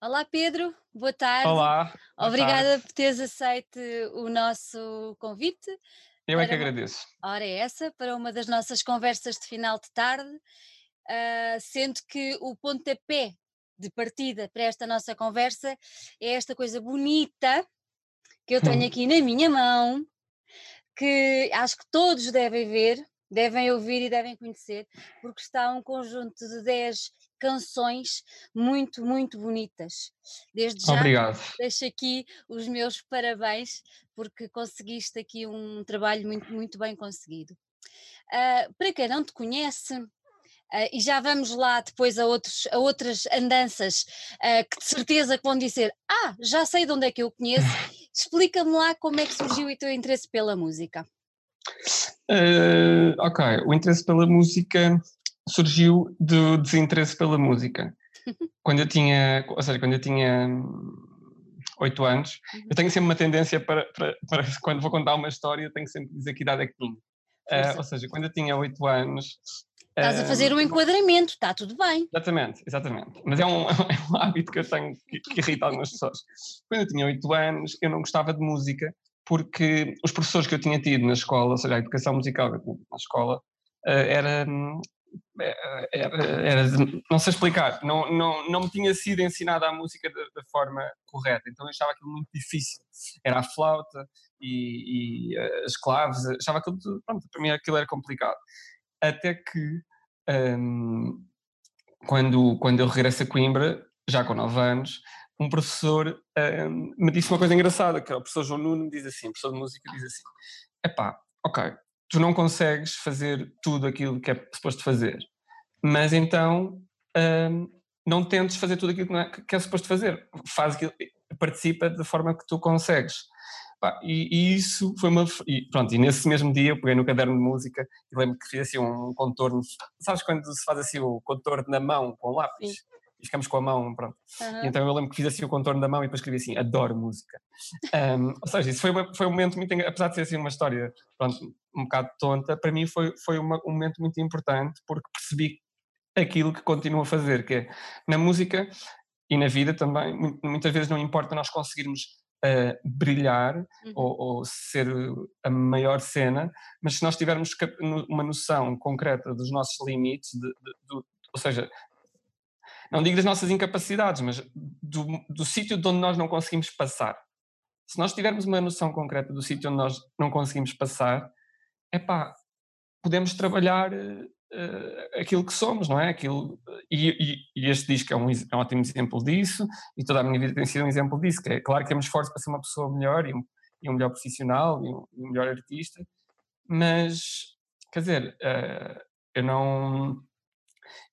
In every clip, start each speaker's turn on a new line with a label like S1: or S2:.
S1: Olá Pedro, boa tarde.
S2: Olá, boa tarde.
S1: Obrigada por teres aceito o nosso convite
S2: Eu é que
S1: para uma
S2: agradeço.
S1: hora é essa, para uma das nossas conversas de final de tarde, ah, sendo que o pontapé de partida para esta nossa conversa é esta coisa bonita que eu tenho aqui na minha mão, que acho que todos devem ver, devem ouvir e devem conhecer, porque está um conjunto de 10 canções muito, muito bonitas. Desde já
S2: Obrigado.
S1: deixo aqui os meus parabéns, porque conseguiste aqui um trabalho muito, muito bem conseguido. Ah, para quem não te conhece, ah, e já vamos lá depois a, outros, a outras andanças ah, que de certeza que vão dizer: Ah, já sei de onde é que eu conheço. Explica-me lá como é que surgiu o teu interesse pela música.
S2: Eh, ok, o interesse pela música surgiu do desinteresse pela música. Quando eu tinha, ou seja, quando eu tinha hum, oito anos,
S1: Uhum.
S2: eu tenho sempre uma tendência para, para, para quando vou contar uma história, tenho sempre que dizer que idade é que tinha. Eh,
S1: Força.
S2: ou seja, quando eu tinha oito anos.
S1: Estás a fazer um
S2: eh,
S1: enquadramento, está tudo bem.
S2: Exatamente, exatamente. Mas é um, é um hábito que eu tenho que, que irrita algumas pessoas. Quando eu tinha 8 anos, eu não gostava de música porque os professores que eu tinha tido na escola, ou seja, a educação musical que eu tinha na escola, eh, era, hum, eh, era, era de- não sei explicar, não, não, não me tinha sido ensinada a música da, forma correta, então eu achava aquilo muito difícil. Era a flauta e, e, eh, as claves, achava aquilo, pronto, para mim aquilo era complicado. Até que hum, quando, quando eu regresso a Coimbra, já com 9 anos, um professor ahm, me disse uma coisa engraçada, que é o professor João Nuno me diz assim, o professor de música diz assim, epá, ok, tu não consegues fazer tudo aquilo que é suposto fazer, mas então ahm, não tentes fazer tudo aquilo que, é, que é suposto fazer, faz aquilo, participa da forma que tu consegues. E, e isso foi uma. E, pronto, e nesse mesmo dia eu peguei no caderno de música e lembro que fiz assim um contorno. Sabes quando se faz assim o contorno na mão com lápis?
S1: Sim.
S2: E ficamos com a mão, pronto. E então eu lembro que fiz assim o contorno da mão e depois escrevi assim: adoro música. Ahm, ou seja, isso foi, uma- foi um momento muito. Apesar de ser assim uma história, pronto, um bocado tonta, para mim foi, foi uma- um momento muito importante porque percebi aquilo que continuo a fazer, que é na música e na vida também, mu- muitas vezes não importa nós conseguirmos ah, brilhar
S1: Uhum.
S2: ou, ou ser a maior cena, mas se nós tivermos uma noção concreta dos nossos limites, de- de- do- ou seja, não digo das nossas incapacidades, mas do, do sítio de onde nós não conseguimos passar. Se nós tivermos uma noção concreta do sítio onde nós não conseguimos passar, é pá, podemos trabalhar eh, aquilo que somos, não é? Aquilo, e, e- este disco é um, é um ótimo exemplo disso, e toda a minha vida tem sido um exemplo disso, que é claro que temos esforço para ser uma pessoa melhor e um, e um melhor profissional e um, e um melhor artista, mas, quer dizer, eh, eu não...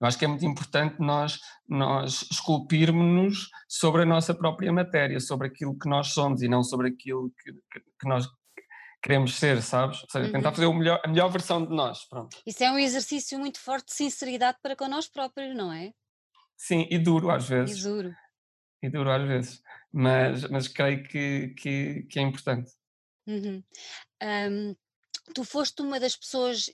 S2: Eu acho que é muito importante nós, nós esculpirmos-nos sobre a nossa própria matéria, sobre aquilo que nós somos e não sobre aquilo que, que, que nós queremos ser, sabes? Ou seja, tentar
S1: Uhum.
S2: fazer melhor, a melhor versão de nós, pronto.
S1: Isso é um exercício muito forte de sinceridade para com nós próprios, não é?
S2: Sim, e duro às
S1: E
S2: vezes,
S1: duro.
S2: e duro às vezes, mas, mas creio que, que, que é importante.
S1: Uhum. Ahm, tu foste uma das pessoas,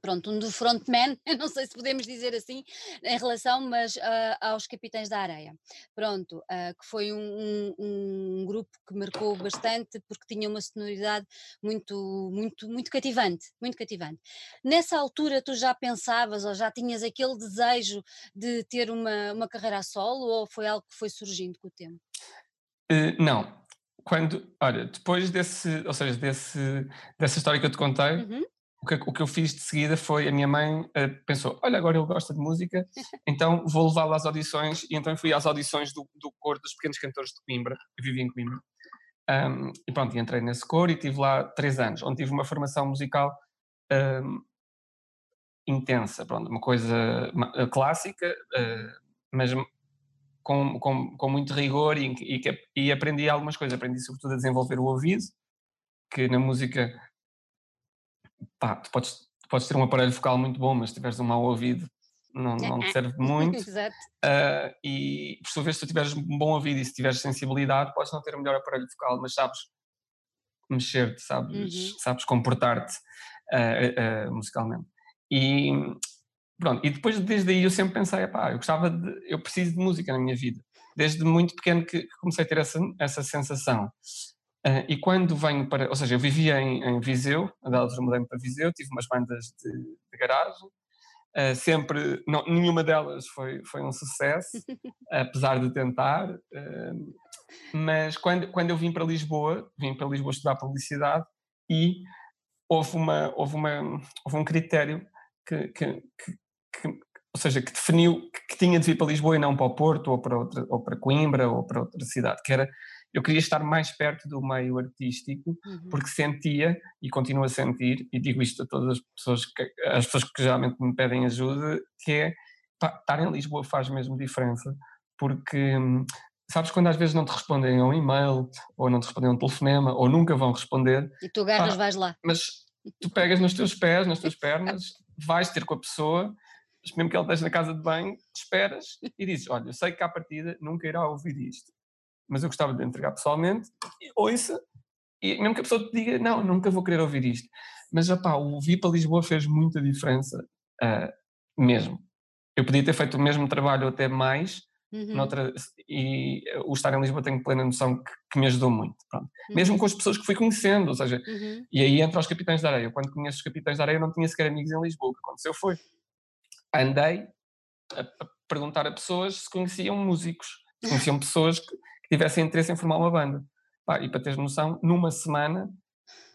S1: pronto, um do frontman, não sei se podemos dizer assim, em relação, mas ah, aos Capitães da Areia. Pronto, ah, que foi um, um- um grupo que marcou bastante porque tinha uma sonoridade muito, muito, muito cativante, muito cativante. Nessa altura tu já pensavas ou já tinhas aquele desejo de ter uma, uma carreira a solo ou foi algo que foi surgindo com o tempo?
S2: Eh, não, quando, olha, depois desse, ou seja, desse, dessa história que eu te contei,
S1: Uhum.
S2: o que, o que eu fiz de seguida foi a minha mãe eh, pensou: olha, agora ele gosta de música, então vou levá-lo às audições. E então fui às audições do, do coro dos pequenos cantores de Coimbra, eu vivi em Coimbra. Ahm, e pronto, entrei nesse coro e tive lá três anos, onde tive uma formação musical ahm, intensa, pronto, uma coisa eh, clássica, eh, mas com, com, com muito rigor e, e, e aprendi algumas coisas. Aprendi sobretudo a desenvolver o ouvido, que na música pá, tu podes, podes ter um aparelho focal muito bom, mas se tiveres um mau ouvido, não, não te serve muito.
S1: Exato.
S2: Ah, e por sua vez, se tu tiveres um bom ouvido e se tiveres sensibilidade, podes não ter o melhor aparelho focal, mas sabes mexer-te, sabes,
S1: Uhum.
S2: sabes comportar-te ah, ah, musicalmente. E pronto, e depois desde aí eu sempre pensei, pá, eu gostava de, eu preciso de música na minha vida. desde muito pequeno que comecei a ter essa, essa sensação. Uh, e quando venho para. Ou seja, eu vivia em, em Viseu, a da altura mudei para Viseu, tive umas bandas de, de garagem, uh, sempre. Não, nenhuma delas foi, foi um sucesso, apesar de tentar. Uh, mas quando, quando eu vim para Lisboa, vim para Lisboa estudar publicidade e houve, uma, houve, uma, houve um critério que, que, que, que ou seja, que definiu que tinha de vir para Lisboa e não para o Porto ou para, outra, ou para Coimbra ou para outra cidade, que era eu queria estar mais perto do meio artístico, uhum. porque sentia e continuo a sentir, e digo isto a todas as pessoas que, as pessoas que geralmente me pedem ajuda, que é pá, estar em Lisboa faz mesmo diferença, porque sabes quando às vezes não te respondem a um e-mail, ou não te respondem a um telefonema, ou nunca vão responder.
S1: E tu agarras, vais lá.
S2: Mas tu pegas nos teus pés, nas tuas pernas, vais ter com a pessoa, mesmo que ela esteja na casa de banho, esperas e dizes: Olha, eu sei que à partida nunca irá ouvir isto, mas eu gostava de entregar pessoalmente, ouça, e mesmo que a pessoa te diga: Não, nunca vou querer ouvir isto. Mas, opá, o vir para Lisboa fez muita diferença, uh, mesmo. Eu podia ter feito o mesmo trabalho até mais, Uhum. Noutra, e o estar em Lisboa tenho plena noção que, que me ajudou muito. Uhum. Mesmo com as pessoas que fui conhecendo, ou seja, uhum. e aí entra os Capitães da Areia. Quando conheço os Capitães da Areia, eu não tinha sequer amigos em Lisboa. O que aconteceu foi andei a, a perguntar a pessoas se conheciam músicos, se conheciam pessoas que, que, tivessem interesse em formar uma banda. Pá, e para teres noção, numa semana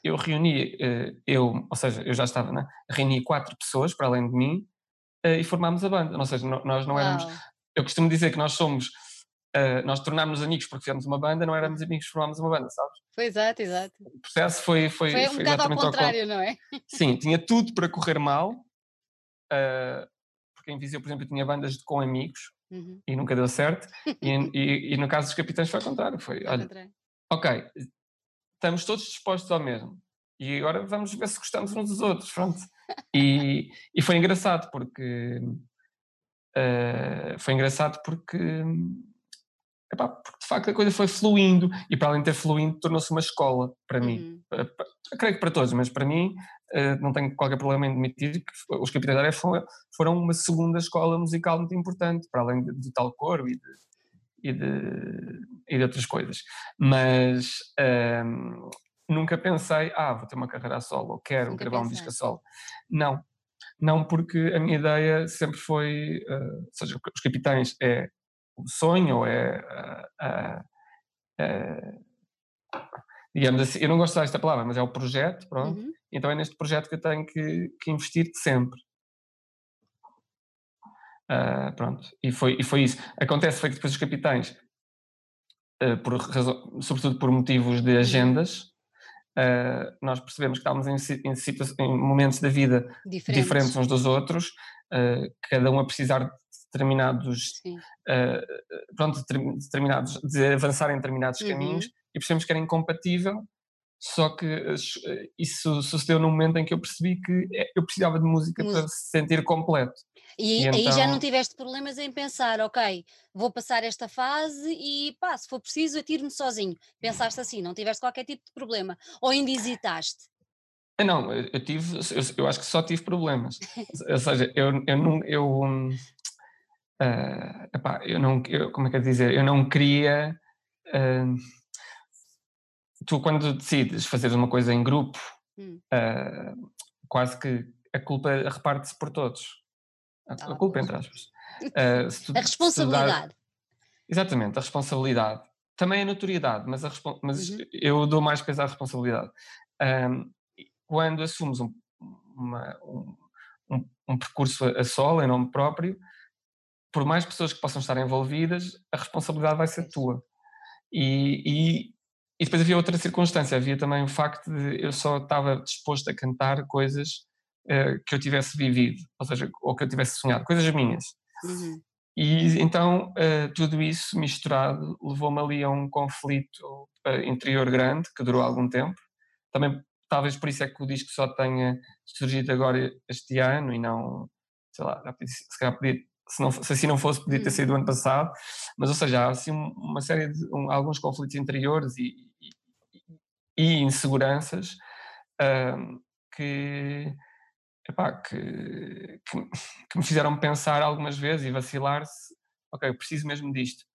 S2: eu reuni, eh, eu, ou seja, eu já estava, né? reuni quatro pessoas para além de mim eh, e formámos a banda. Ou seja, nós não éramos. Eu costumo dizer que nós somos Uh, nós tornámos-nos amigos porque fizemos uma banda, não éramos amigos porque formámos uma banda, sabes?
S1: Foi exato, exato.
S2: O processo foi. Foi,
S1: foi um foi bocado ao contrário, ao... não é?
S2: Sim, tinha tudo para correr mal, porque em Viseu, por exemplo, eu tinha bandas com amigos uhum. e nunca deu certo, e, e, e, no caso dos capitães foi ao contrário. Foi, olha, ok, estamos todos dispostos ao mesmo, e agora vamos ver se gostamos uns dos outros, pronto. E, e foi engraçado porque. Uh, foi engraçado porque Epá, porque de facto a coisa foi fluindo e para além de ter fluindo tornou-se uma escola para uhum. mim. Para, para, creio que para todos, mas para mim não tenho qualquer problema em admitir que os Capitães da Areia foram, uma segunda escola musical muito importante, para além de, de tal coro e de, e de, e de outras coisas. Mas ehm, nunca pensei, ah, vou ter uma carreira a solo, ou quero nunca gravar pensei. um disco a solo. Não. Não, porque a minha ideia sempre foi, uh, ou seja, os Capitães é o sonho, é. Digamos assim, eu não gosto desta palavra, mas é o projeto, pronto. Uhum. Então é neste projeto que eu tenho que, que investir sempre. Uh, pronto, e foi, e foi isso. Acontece foi que depois os capitães, uh, por razão, sobretudo por motivos de uhum. agendas, uh, nós percebemos que estávamos em, em, em momentos da vida diferentes. diferentes. uns dos outros, cada um a precisar determinados, uh, pronto, determinados, de avançar em determinados uhum. caminhos e percebemos que era incompatível, só que eh, isso sucedeu num momento em que eu percebi que eu precisava de música, música. para se sentir completo.
S1: E, e aí então... já não tiveste problemas em pensar, ok, vou passar esta fase e pá, se for preciso atiro-me sozinho. Pensaste assim, não tiveste qualquer tipo de problema. Ou ainda hesitaste?
S2: Não, eu tive, eu, eu acho que só tive problemas. Ou seja, eu, eu, eu, uh, epá, eu não, eu, como é que é dizer, eu não queria, uh, tu quando decides fazer uma coisa em grupo, hum. uh, quase que a culpa reparte-se por todos, a, a culpa entre aspas.
S1: Tu, a responsabilidade. Dar,
S2: exatamente, a responsabilidade. Também a notoriedade, mas, a, mas uhum. eu dou mais peso à responsabilidade. Um, quando assumes um, uma, um, um, percurso a, a solo, em nome próprio, por mais pessoas que possam estar envolvidas, a responsabilidade vai ser tua. E, e, e, depois havia outra circunstância, havia também o facto de eu só estava disposto a cantar coisas uh, que eu tivesse vivido, ou seja, ou que eu tivesse sonhado, coisas minhas. Uhum. E então uh, tudo isso misturado levou-me ali a um conflito uh, interior grande que durou algum tempo. Também talvez por isso é que o disco só tenha surgido agora este ano e não, sei lá, se calhar podia se, não, se assim não fosse, podia ter sido o ano passado, mas ou seja, há assim uma série de um, alguns conflitos interiores e, e, e inseguranças um, que, epá, que, que, que, me fizeram pensar algumas vezes e vacilar se, ok, eu preciso mesmo disto.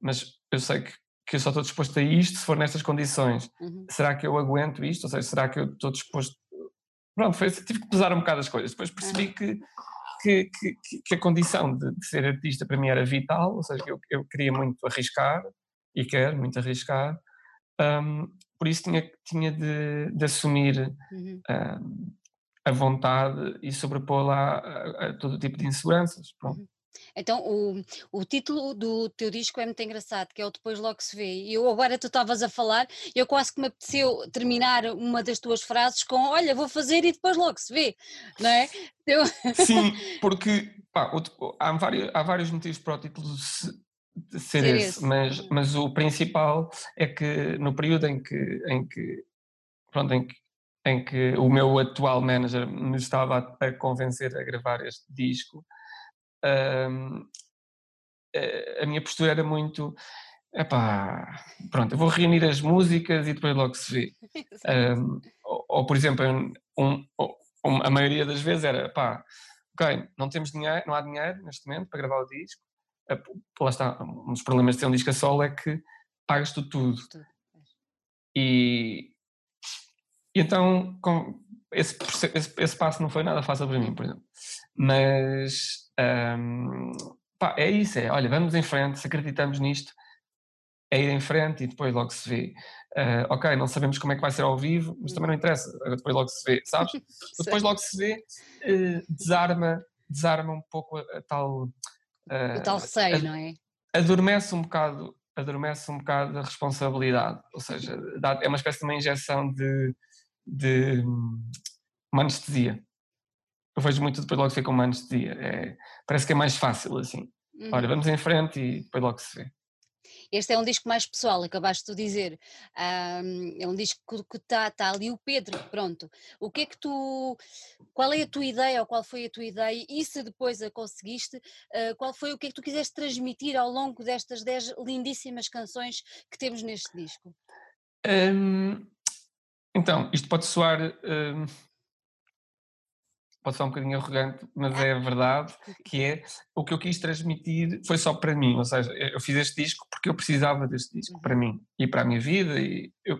S2: mas eu sei que, que eu só estou disposto a isto se for nestas condições. Uhum. Será que eu aguento isto? Ou seja, será que eu estou disposto. Pronto, foi, tive que pesar um bocado as coisas. Depois percebi que, que, que, que, a condição de, de, ser artista para mim era vital, ou seja, eu, eu queria muito arriscar e quero muito arriscar. Um, por isso tinha, tinha de, de assumir uhum. um, a vontade e sobrepô-la a, a, todo tipo de inseguranças. Pronto. Uhum.
S1: Então, o, o título do teu disco é muito engraçado, que é o Depois Logo Se Vê. E eu agora tu estavas a falar, eu quase que me apeteceu terminar uma das tuas frases com Olha, vou fazer e depois logo se vê, não é?
S2: Eu... Sim, porque pá, há, vários, há vários motivos para o título ser, ser esse, esse, Mas, uhum. mas o principal é que no período em que, em que, pronto, em que em que o meu atual manager me estava a, convencer a gravar este disco, a minha postura era muito epá, pronto, eu vou reunir as músicas e depois logo se vê. Um, ou, ou, por exemplo, um, um, a maioria das vezes era pá, ok, não temos dinheiro, não há dinheiro neste momento para gravar o disco. Lá está, um dos problemas de ter um disco a solo é que pagas tu tudo. E, e então esse, esse, esse passo não foi nada fácil para mim, por exemplo. Mas um, pá, é isso, é, olha, vamos em frente, se acreditamos nisto, é ir em frente e depois logo se vê. Uh, ok, não sabemos como é que vai ser ao vivo, mas também não interessa, depois logo se vê, sabes? depois logo se vê, uh, desarma, desarma um pouco a, a tal.
S1: Uh, o tal receio, a, não é?
S2: Adormece um bocado, adormece um bocado a responsabilidade, ou seja, é uma espécie de uma injeção de, de uma anestesia eu vejo muito depois logo se vê com uma anestesia. É, parece que é mais fácil assim. Uhum. Olha, vamos em frente e depois logo se vê.
S1: Este é um disco mais pessoal, acabaste de dizer. Um, é um disco que está tá ali o Pedro, pronto. O que é que tu. Qual é a tua ideia ou qual foi a tua ideia? E se depois a conseguiste, uh, qual foi o que é que tu quiseste transmitir ao longo destas 10 lindíssimas canções que temos neste disco?
S2: Um, então, isto pode soar. Um pode ser um bocadinho arrogante, mas é a verdade, que é o que eu quis transmitir foi só para mim, ou seja, eu fiz este disco porque eu precisava deste disco para uhum. mim e para a minha vida e eu,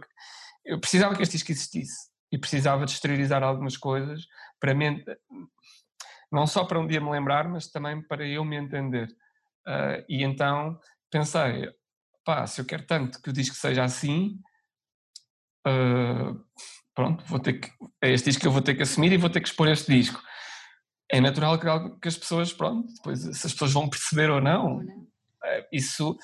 S2: eu precisava que este disco existisse e precisava de exteriorizar algumas coisas para mim, não só para um dia me lembrar, mas também para eu me entender. Uh, e então pensei, pá, se eu quero tanto que o disco seja assim, uh, pronto, vou ter que, é este disco que eu vou ter que assumir e vou ter que expor este disco. É natural que, que as pessoas, pronto, depois se as pessoas vão perceber ou não, é, isso,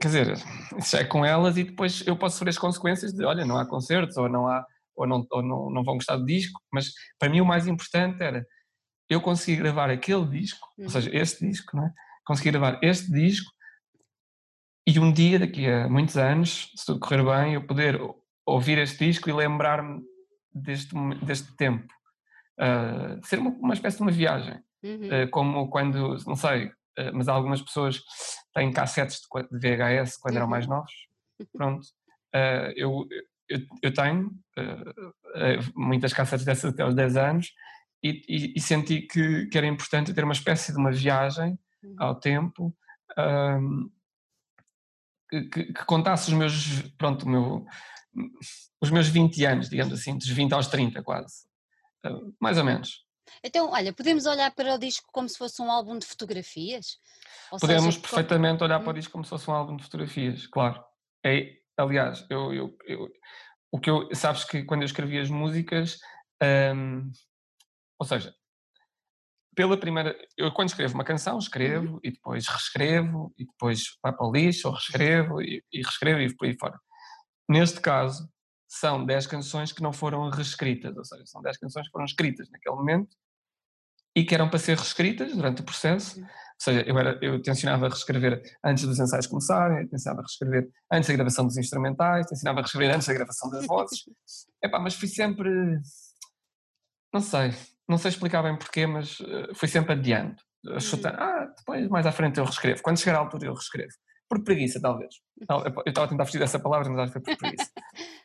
S2: quer dizer, isso é com elas e depois eu posso sofrer as consequências de, olha, não há concertos ou não há, ou não, ou não, não vão gostar do disco, mas para mim o mais importante era eu conseguir gravar aquele disco, ou seja, uhum. este disco, não é? Conseguir gravar este disco e um dia, daqui a muitos anos, se tudo correr bem, eu poder ouvir este disco e lembrar-me deste, deste tempo. Uh, ser uma, uma, espécie de uma viagem. Uhum. Uh, como quando, não sei, uh, mas algumas pessoas têm cassetes de, de VHS quando uhum. eram mais uhum. novos. Pronto. eu, eu, eu, tenho muitas cassetes dessas até aos 10 anos e, e, e senti que, que, era importante ter uma espécie de uma viagem uhum. ao tempo. Que, que, contasse os meus, pronto, meu, os meus 20 anos, digamos assim, dos 20 aos 30 quase, uh, mais ou menos.
S1: Então, olha, podemos olhar para o disco como se fosse um álbum de fotografias?
S2: Ou podemos seja, perfeitamente como... olhar para o hum. disco como se fosse um álbum de fotografias, claro. É, aliás, eu, eu, eu, o que eu, sabes que quando eu escrevi as músicas, um, ou seja, pela primeira, eu quando escrevo uma canção, escrevo uhum. e depois reescrevo e depois vai para o lixo, ou reescrevo e, e reescrevo e por aí fora. Neste caso, são 10 canções que não foram reescritas, ou seja, são 10 canções que foram escritas naquele momento e que eram para ser reescritas durante o processo. Ou seja, eu, era, eu tencionava reescrever antes dos ensaios começarem, tencionava reescrever antes da gravação dos instrumentais, tencionava reescrever antes da gravação das vozes. Epá, mas fui sempre. Não sei, não sei explicar bem porquê, mas uh, fui sempre adiando. Chutando, uhum. ah, depois mais à frente eu reescrevo. Quando chegar à altura eu reescrevo. Por preguiça, talvez. Eu estava a tentar fugir dessa palavra, mas acho que foi por preguiça.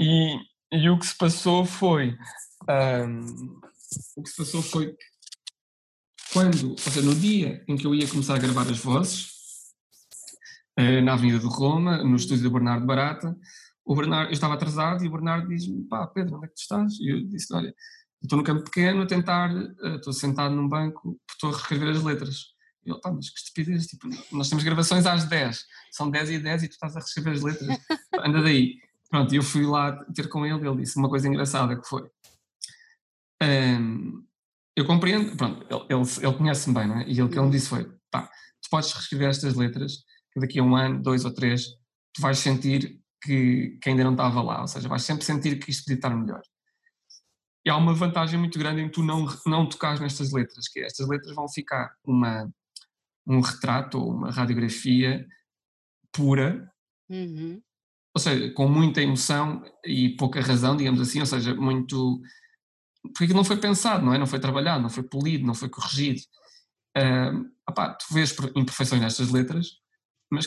S2: E, e o que se passou foi. Um, o que se passou foi quando, ou seja, no dia em que eu ia começar a gravar as vozes, uh, na Avenida de Roma, no estúdio do Bernardo Barata. O Bernardo, eu estava atrasado e o Bernardo diz-me: pá, Pedro, onde é que tu estás? E eu disse: olha, estou no campo pequeno a tentar, uh, estou sentado num banco, estou a reescrever as letras. E ele, pá, mas que estupidez, tipo, nós temos gravações às 10, são 10 e 10 e tu estás a reescrever as letras, anda daí. Pronto, eu fui lá ter com ele, ele disse uma coisa engraçada que foi. Eu compreendo, pronto, ele, ele, ele conhece-me bem, não é? E ele, o que ele me disse foi: pá, tu podes reescrever estas letras, que daqui a um ano, dois ou três, tu vais sentir que, que ainda não estava lá, ou seja, vais sempre sentir que isto podia estar melhor. E há uma vantagem muito grande em tu não, não tocares nestas letras, que é, estas letras vão ficar uma, um retrato ou uma radiografia pura, uhum. ou seja, com muita emoção e pouca razão, digamos assim, ou seja, muito. Porque aquilo não foi pensado, não é? Não foi trabalhado, não foi polido, não foi corrigido. Uh, opá, tu vês imperfeições nestas letras, mas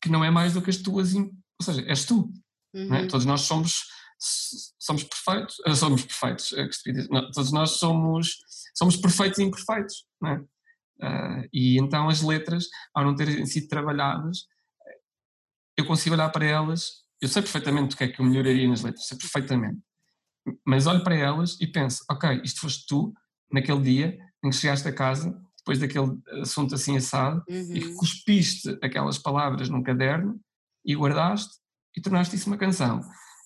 S2: que não é mais do que as tuas. Ou seja, és tu. É? Uhum. É? Todos nós somos somos perfeitos, uh, somos perfeitos, é não, todos nós somos, somos perfeitos e imperfeitos, é? Uh, e então as letras, ao não terem sido trabalhadas, eu consigo olhar para elas, eu sei perfeitamente o que é que eu melhoraria nas letras, sei perfeitamente, mas olho para elas e penso, ok, isto foste tu, naquele dia em que chegaste a casa, depois daquele assunto assim assado, uhum. e que cuspiste aquelas palavras num caderno e guardaste e tornaste isso uma canção.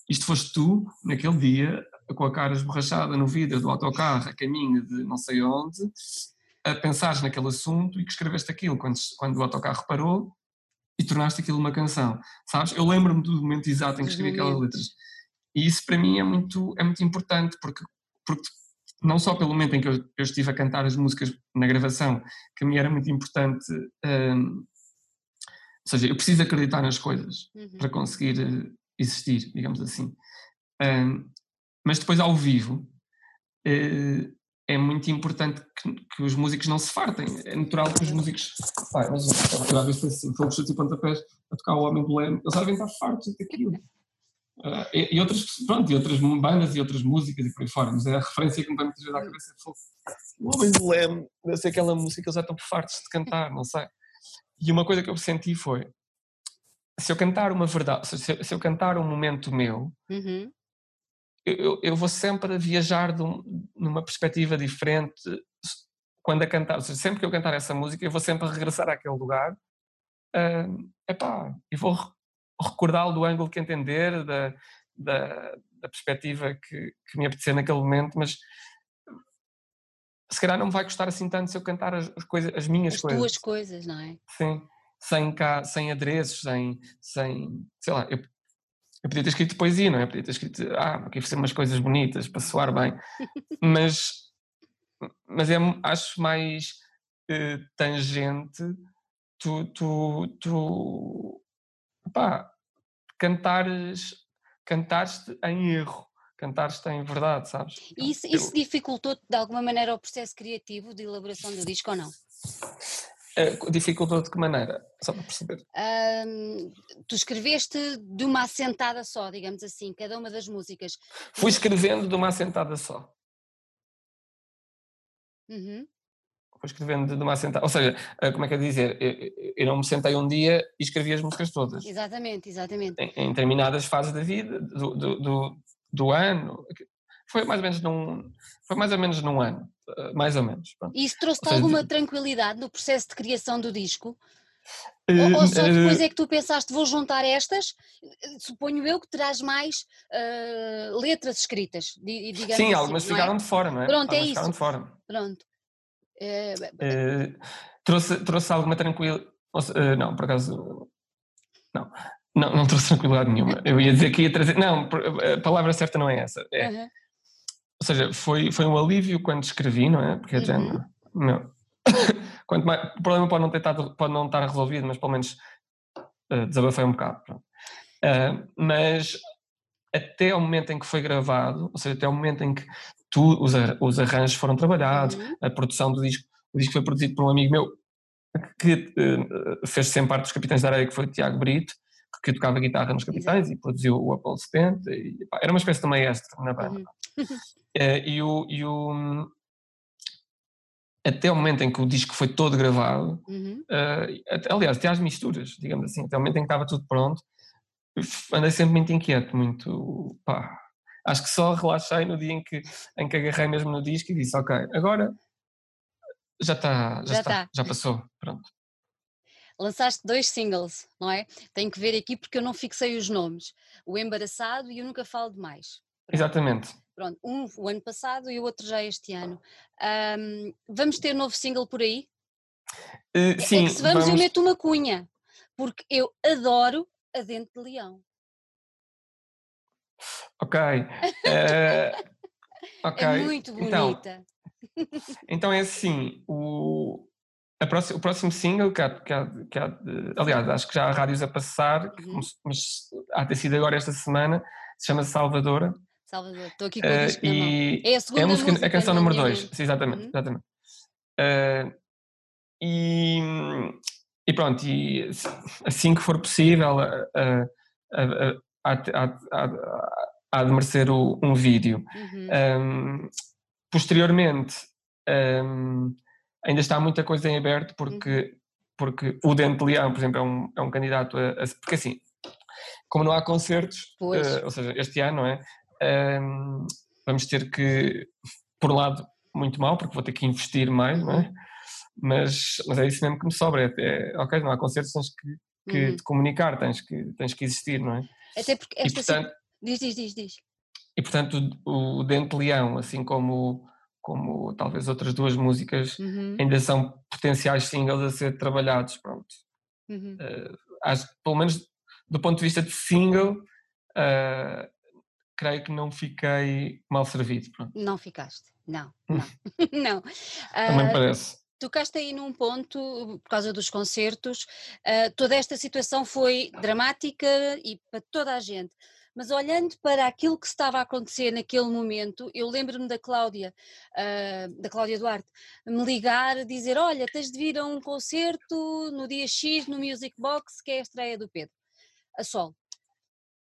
S2: Isto foste tu, naquele dia, com a cara esborrachada no vidro do autocarro, a caminho de não sei onde, a pensares naquele assunto e que escreveste aquilo quando, quando o autocarro parou e tornaste aquilo uma canção, sabes? Eu lembro-me do momento exato em que escrevi aquelas letras. E isso para mim é muito, é muito importante, porque, porque não só pelo momento em que eu, eu estive a cantar as músicas na gravação, que a mim era muito importante, um, ou seja, eu preciso acreditar nas coisas uhum. para conseguir eh, existir, digamos assim. Um, mas depois ao vivo, uh, é muito importante que, que, os músicos não se fartem. É natural que os músicos. Pá, eu às vezes penso assim, chutes e pontapés a tocar o Homem do Leme, eles devem estar fartos daquilo. Uh, e, e, outras, pronto, e outras bandas e outras músicas e por aí fora, mas é a referência que me vem muitas vezes à cabeça. O Homem do Leme, deve ser aquela música que eles já estão fartos de cantar, não sei. E uma coisa que eu senti foi: se eu cantar uma verdade, se, se eu cantar um momento meu, uhum eu, eu vou sempre viajar um, numa perspectiva diferente quando a cantar, sempre que eu cantar essa música, eu vou sempre regressar àquele lugar uh, epá, e vou recordá-lo do ângulo que entender, da, da, da perspectiva que, que, me apetecer naquele momento, mas se calhar não me vai custar assim tanto se eu cantar as, as, coisas, as minhas
S1: as
S2: coisas.
S1: As tuas coisas, não é?
S2: Sim, sem, cá, sem adereços, sem, sem sei lá, eu eu podia ter escrito poesia, não é? Eu podia ter escrito, ah, aqui fazer umas coisas bonitas para soar bem, mas, mas é, acho mais uh, tangente tu, tu, tu pá, cantares, cantares-te em erro, cantares-te em verdade, sabes?
S1: E isso, isso dificultou de alguma maneira o processo criativo de elaboração do disco ou não?
S2: Uh, dificultou de que maneira? Só para perceber.
S1: Um, tu escreveste de uma assentada só, digamos assim, cada uma das músicas.
S2: Fui escrevendo de uma assentada só.
S1: Uhum.
S2: Fui escrevendo de uma assentada. Ou seja, uh, como é que é dizer? Eu, eu, não me sentei um dia e escrevi as músicas todas.
S1: Exatamente, exatamente.
S2: Em, em determinadas fases da vida, do, do, do, do ano. Foi mais ou menos num, foi mais ou menos num ano. Eh, mais ou menos. Pronto.
S1: E isso trouxe-te alguma tranquilidade no processo de criação do disco? Uh, ou, ou, só depois uh, é que tu pensaste, vou juntar estas? Suponho eu que terás mais uh, letras escritas.
S2: Sim, assim, algumas ficaram é? de fora, não é?
S1: Pronto,
S2: é
S1: algumas é
S2: isso. De fora.
S1: Pronto.
S2: trouxe, trouxe alguma tranquilidade. não, por acaso. Não. Não, não trouxe tranquilidade nenhuma. Eu ia dizer que ia trazer. Não, a palavra certa não é essa. É, -huh. Ou seja, foi, foi um alívio quando escrevi, não é? Porque é uhum. género, não. Quanto mais, o problema pode não, ter estado, pode não estar resolvido, mas pelo menos uh, desabafei um bocado. Uh, mas até ao momento em que foi gravado, ou seja, até ao momento em que tu, os, os arranjos foram trabalhados, uhum. a produção do disco, o disco foi produzido por um amigo meu que uh, fez sempre parte dos Capitães da Areia, que foi o Tiago Brito, que tocava guitarra nos Capitães Exato. e produziu o Apollo 70, e, pá, era uma espécie de maestro na banda. Uhum. Uh, e o, e o até o momento em que o disco foi todo gravado,
S1: Uhum.
S2: uh, aliás, até às misturas, digamos assim, até o momento em que estava tudo pronto, andei sempre muito inquieto, muito pá. Acho que só relaxei no dia em que, em que agarrei mesmo no disco e disse, ok, agora já está, já,
S1: Já
S2: está,
S1: tá.
S2: já passou, pronto.
S1: Lançaste dois singles, não é? Tenho que ver aqui porque eu não fixei os nomes. O Embaraçado e o Nunca Falo Demais. Pronto.
S2: Exatamente.
S1: Pronto, um o ano passado e o outro já este ano. Ahm, vamos ter novo single por aí?
S2: Uh, sim,
S1: é se vamos, eu
S2: vamos-
S1: meto uma cunha, porque eu adoro a Dente de Leão.
S2: Ok. eh, ok.
S1: É muito
S2: Então,
S1: bonita.
S2: Então é assim, o, a próxima- o próximo single, que há, que há- que há aliás, acho que já há rádios a passar,
S1: Uhum.
S2: mas há ter sido agora esta semana, se chama Salvadora.
S1: Salvador, estou aqui com o disco mão.
S2: e
S1: É a segunda
S2: é a, música,
S1: música
S2: a canção número
S1: minha
S2: 2,
S1: mente.
S2: exatamente.
S1: Uhum.
S2: exatamente. Eh, e, e pronto, e assim que for possível, há, de- merecer um vídeo.
S1: Uhum.
S2: Um, posteriormente, um, ainda está muita coisa em aberto
S1: Uhum.
S2: porque, porque o Dente de Leão, por exemplo, é um, é um candidato a, a- Porque assim, como não há concertos, eh, ou seja, este ano, não é? Um, vamos ter que, por um lado, muito mal, porque vou ter que investir mais, não
S1: Uhum.
S2: é? Mas, mas é isso mesmo que me sobra. É, é, ok, não há concertos, tens que, que
S1: Uhum.
S2: te comunicar, tens que, tens que existir, não é?
S1: Até porque
S2: E
S1: esta situ-
S2: portanto,
S1: Diz, diz, diz, diz.
S2: e portanto o, o Dente de Leão, assim como, como talvez outras duas músicas,
S1: Uhum.
S2: ainda são potenciais singles a ser trabalhados. Pronto.
S1: Uhum.
S2: Eh, acho que, pelo menos do ponto de vista de single, eh, creio que não fiquei mal servido. Pronto.
S1: Não ficaste. Não,
S2: Hum.
S1: não. não.
S2: Também me
S1: Ah,
S2: parece.
S1: tocaste aí num ponto, por causa dos concertos, toda esta situação foi dramática e para toda a gente. Mas olhando para aquilo que estava a acontecer naquele momento, eu lembro-me da Cláudia, ah, da Cláudia Duarte, me ligar, dizer: Olha, tens de vir a um concerto no dia X no Music Box, que é a estreia do Pedro, a sol.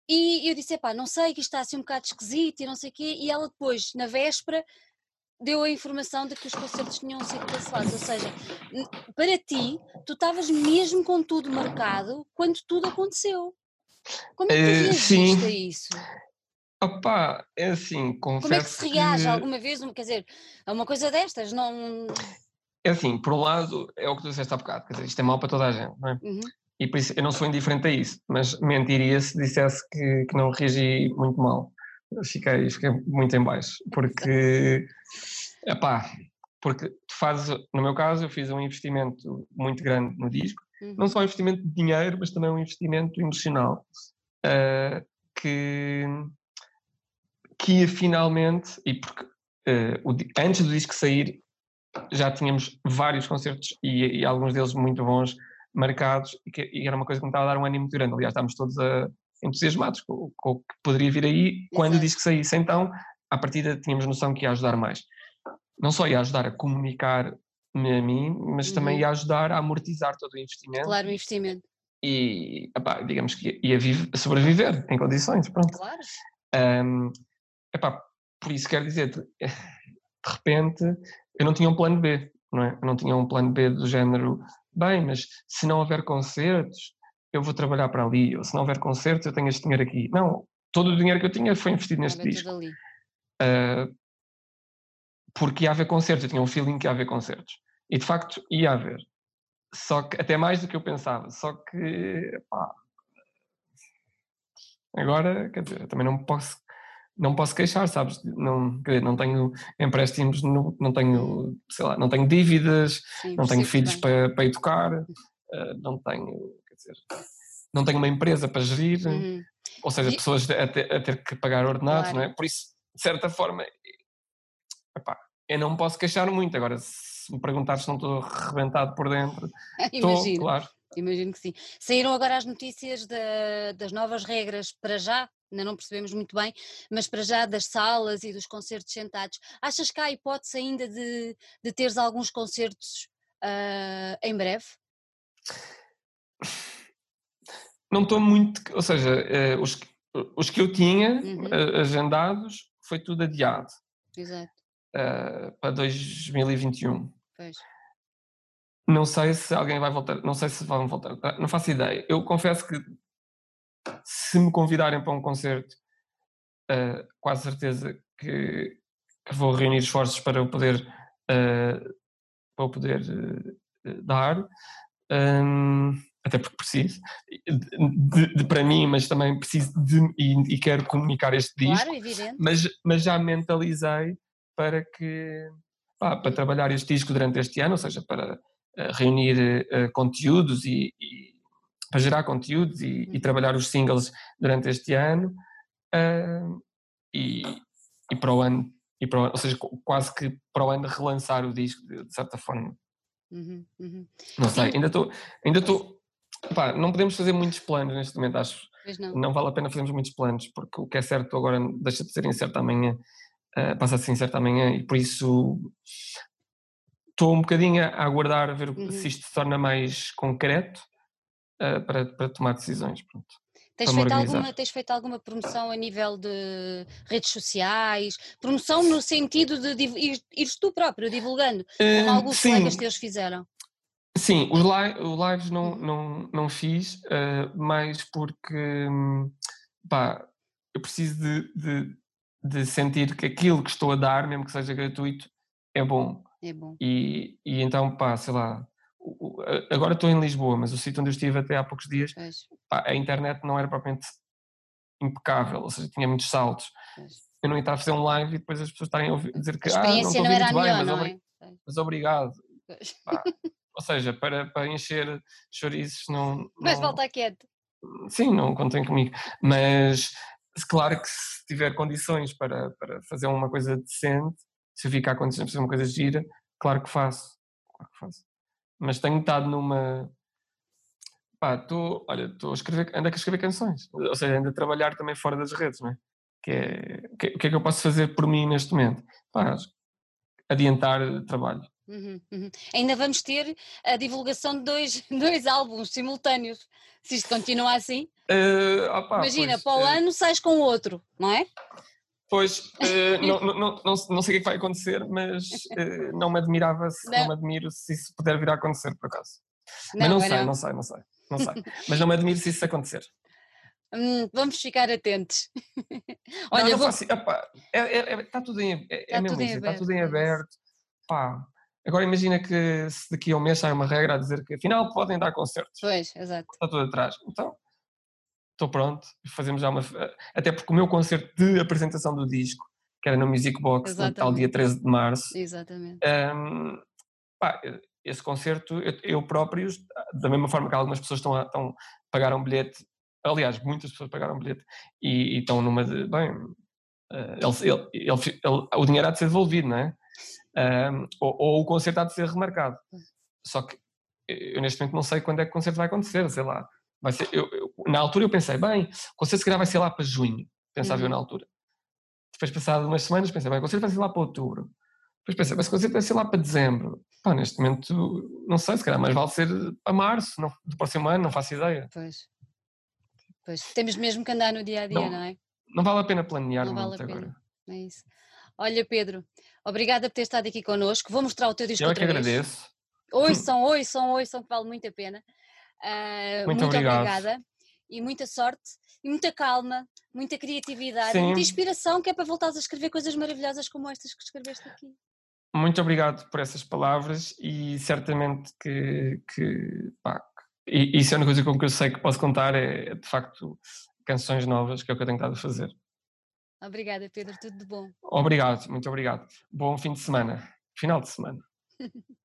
S1: E eu disse: Epá, não sei, que isto está assim um bocado esquisito e não sei o quê. E ela depois, na véspera, deu a informação de que os concertos tinham sido cancelados. Ou seja, para ti, tu estavas mesmo com tudo marcado quando tudo aconteceu. Como é que reagiste
S2: sim.
S1: a isso?
S2: Opa, é assim, confesso
S1: Como é que se reage
S2: que-
S1: alguma vez? Quer dizer, a uma coisa destas? Não.
S2: É assim, por um lado, é o que tu disseste há bocado, quer dizer, isto é mau para toda a gente, não é?
S1: Uhum,
S2: E por isso eu não sou indiferente a isso, mas mentiria se dissesse que, que não reagi muito mal. Fiquei, fiquei muito em baixo, porque, epá, porque tu fazes, no meu caso, eu fiz um investimento muito grande no disco,
S1: uhum.
S2: não só um investimento de dinheiro, mas também um investimento emocional, ah, que, que ia finalmente, e porque ah, o antes do disco sair, já tínhamos vários concertos e, e alguns deles muito bons marcados e, que, e era uma coisa que me estava a dar um ânimo muito grande. Aliás, estávamos todos a- entusiasmados com, com o que poderia vir aí quando o
S1: Exato.
S2: disco saísse. Então, à partida, tínhamos noção que ia ajudar mais. Não só ia ajudar a comunicar-me a mim, mas também
S1: Uhum.
S2: ia ajudar a amortizar todo o investimento
S1: Claro, o investimento.
S2: e, epá, digamos que ia vive- sobreviver em condições. Pronto.
S1: Claro.
S2: Ahm, epá, por isso quero dizer, de de repente eu não tinha um plano B, não é? Eu não tinha um plano B do género, bem, mas se não houver concertos, eu vou trabalhar para ali, ou se não houver concertos, eu tenho este dinheiro aqui. Não, todo o dinheiro que eu tinha foi investido neste disco. Ah, porque ia haver concertos, eu tinha um feeling que ia haver concertos. E de facto ia haver. Só que, até mais do que eu pensava. Só que, pá, agora, quer dizer, eu também não posso, não posso queixar, sabes? Não, quer dizer, não tenho empréstimos, no- não tenho, sei lá, não tenho dívidas,
S1: Sim,
S2: não tenho filhos para, para educar, ah, não tenho, quer dizer, não tenho uma empresa para gerir,
S1: Uhum.
S2: ou seja,
S1: E-
S2: pessoas a ter, a ter que pagar ordenados,
S1: Claro.
S2: não é? Por isso, de certa forma, epá, eu não me posso queixar muito. Agora, se me perguntares se não estou arrebentado por dentro, estou,
S1: Imagino.
S2: claro.
S1: Imagino que sim. Saíram agora as notícias da- das novas regras para já, ainda não percebemos muito bem, mas para já das salas e dos concertos sentados. Achas que há hipótese ainda de, de teres alguns concertos ah, em breve?
S2: Não estou muito. Ou seja, eh, os, que- os que eu tinha
S1: Uhum.
S2: eh, agendados foi tudo adiado
S1: Exato.
S2: Eh, para 2021.
S1: Pois.
S2: Não sei se alguém vai voltar, não sei se vão voltar, não faço ideia. Eu confesso que se me convidarem para um concerto, uh, quase certeza que, que, vou reunir esforços para eu poder, uh, para eu poder uh, dar. Um, até porque preciso, de, de, para mim, mas também preciso de, e, e quero comunicar este disco,
S1: claro, evidente.
S2: Mas, mas já mentalizei para que, pá, para trabalhar este disco durante este ano, ou seja, para uh, reunir uh, conteúdos e, e, para gerar conteúdos e, e, trabalhar os singles durante este ano uh, e, e para o ano, e para o, ou seja, quase que para o ano relançar o disco de, de certa forma.
S1: Uhum, uhum.
S2: Não sei, ainda estou, ainda estou, não podemos fazer muitos planos neste momento, acho.
S1: Não.
S2: não. vale a pena fazermos muitos planos, porque o que é certo agora deixa de ser incerto amanhã, uh, passa a ser incerto amanhã, e por isso estou um bocadinho a aguardar a ver uhum. se isto se torna mais concreto uh, para, para tomar decisões. Pronto.
S1: Tens feito, alguma, tens feito alguma promoção a nível de redes sociais? Promoção no sentido de ir, ires tu próprio divulgando, como uh, alguns sim. colegas teus fizeram?
S2: Sim, os, li os lives não, não, não fiz, uh, mais porque pá, eu preciso de, de, de, sentir que aquilo que estou a dar, mesmo que seja gratuito, é bom.
S1: É bom.
S2: E, e então, pá, sei lá, agora estou em Lisboa, mas o sítio onde eu estive até há poucos dias, pá, a internet não era propriamente impecável, ou seja, tinha muitos saltos. Pois. Eu não ia estar a fazer um live e depois as pessoas estarem a ouvir, dizer que
S1: a ah, não
S2: estou
S1: não era
S2: bem,
S1: mas,
S2: obri é? mas obrigado. Ou seja, para, para encher chouriços não, não.
S1: Mas volta quieto.
S2: Sim, não contem comigo. Mas claro que se tiver condições para, para fazer uma coisa decente, se ficar condições para fazer uma coisa gira, claro que faço. Claro que faço. Mas tenho estado numa. Pá, olha, estou a escrever, a escrever canções. Ou seja, ando a trabalhar também fora das redes, não é? Que é o que, que é que eu posso fazer por mim neste momento? Pá, adiantar trabalho.
S1: Uhum, uhum. Ainda vamos ter a divulgação de dois, dois álbuns simultâneos, se isto continua assim.
S2: Uh, opa,
S1: Imagina,
S2: pois,
S1: para o uh, ano sais com outro, não é?
S2: Pois, uh, não, não, não, não, sei o que, é vai acontecer, mas não me admirava se não. não. me admiro se isso puder vir a acontecer por acaso. mas não sei, não sei, não sei, não sei. mas não me admiro se isso acontecer.
S1: Hum, vamos ficar atentos.
S2: Olha, vou... faço, opa, é, é, é, está tudo em, é, é mesmo isso, está tudo em aberto. Pá, Agora imagina que se daqui a um mês sai uma regra a dizer que afinal podem dar concertos.
S1: Pois, exato.
S2: Está tudo atrás. Então, estou pronto, fazemos já uma. Até porque o meu concerto de apresentação do disco, que era no Music Box, no tal dia 13 de março.
S1: Exatamente.
S2: Um, pá, esse concerto, eu, eu, próprio, da mesma forma que algumas pessoas estão a, estão, pagaram bilhete, aliás, muitas pessoas pagaram bilhete e, e estão numa de. Bem, uh, ele, ele, ele, o dinheiro há de ser devolvido, não é? Um, ou, ou, o concerto há de ser remarcado. Só que eu neste momento não sei quando é que o concerto vai acontecer, sei lá. Vai ser, eu, eu, na altura eu pensei, bem, o concerto se calhar vai ser lá para junho, pensava uhum. eu na altura. Depois, passado umas semanas, pensei, bem, o concerto vai ser lá para outubro. Depois pensei, mas o concerto vai ser lá para dezembro. Pá, neste momento, não sei, se calhar mais vale ser para março, não, do próximo ano, não faço ideia.
S1: Pois. Pois, temos mesmo que andar no dia a dia, não, não é?
S2: Não vale a pena planear não muito vale agora.
S1: É isso. Olha, Pedro, obrigada por ter estado aqui connosco. Vou mostrar o teu disco
S2: Eu
S1: é
S2: que agradeço.
S1: Ouçam, ouçam, ouçam, que vale muito a pena. Uh, muito, muito obrigada e muita sorte e muita calma, muita criatividade, Sim. muita inspiração que é para voltares a escrever coisas maravilhosas como estas que escreveste aqui.
S2: Muito obrigado por essas palavras e certamente que, que pá, isso é uma coisa com que eu sei que posso contar é de facto canções novas que é o que eu tenho estado a fazer.
S1: Obrigada, Pedro. Tudo de bom.
S2: Obrigado, muito obrigado. Bom fim de semana. Final de semana.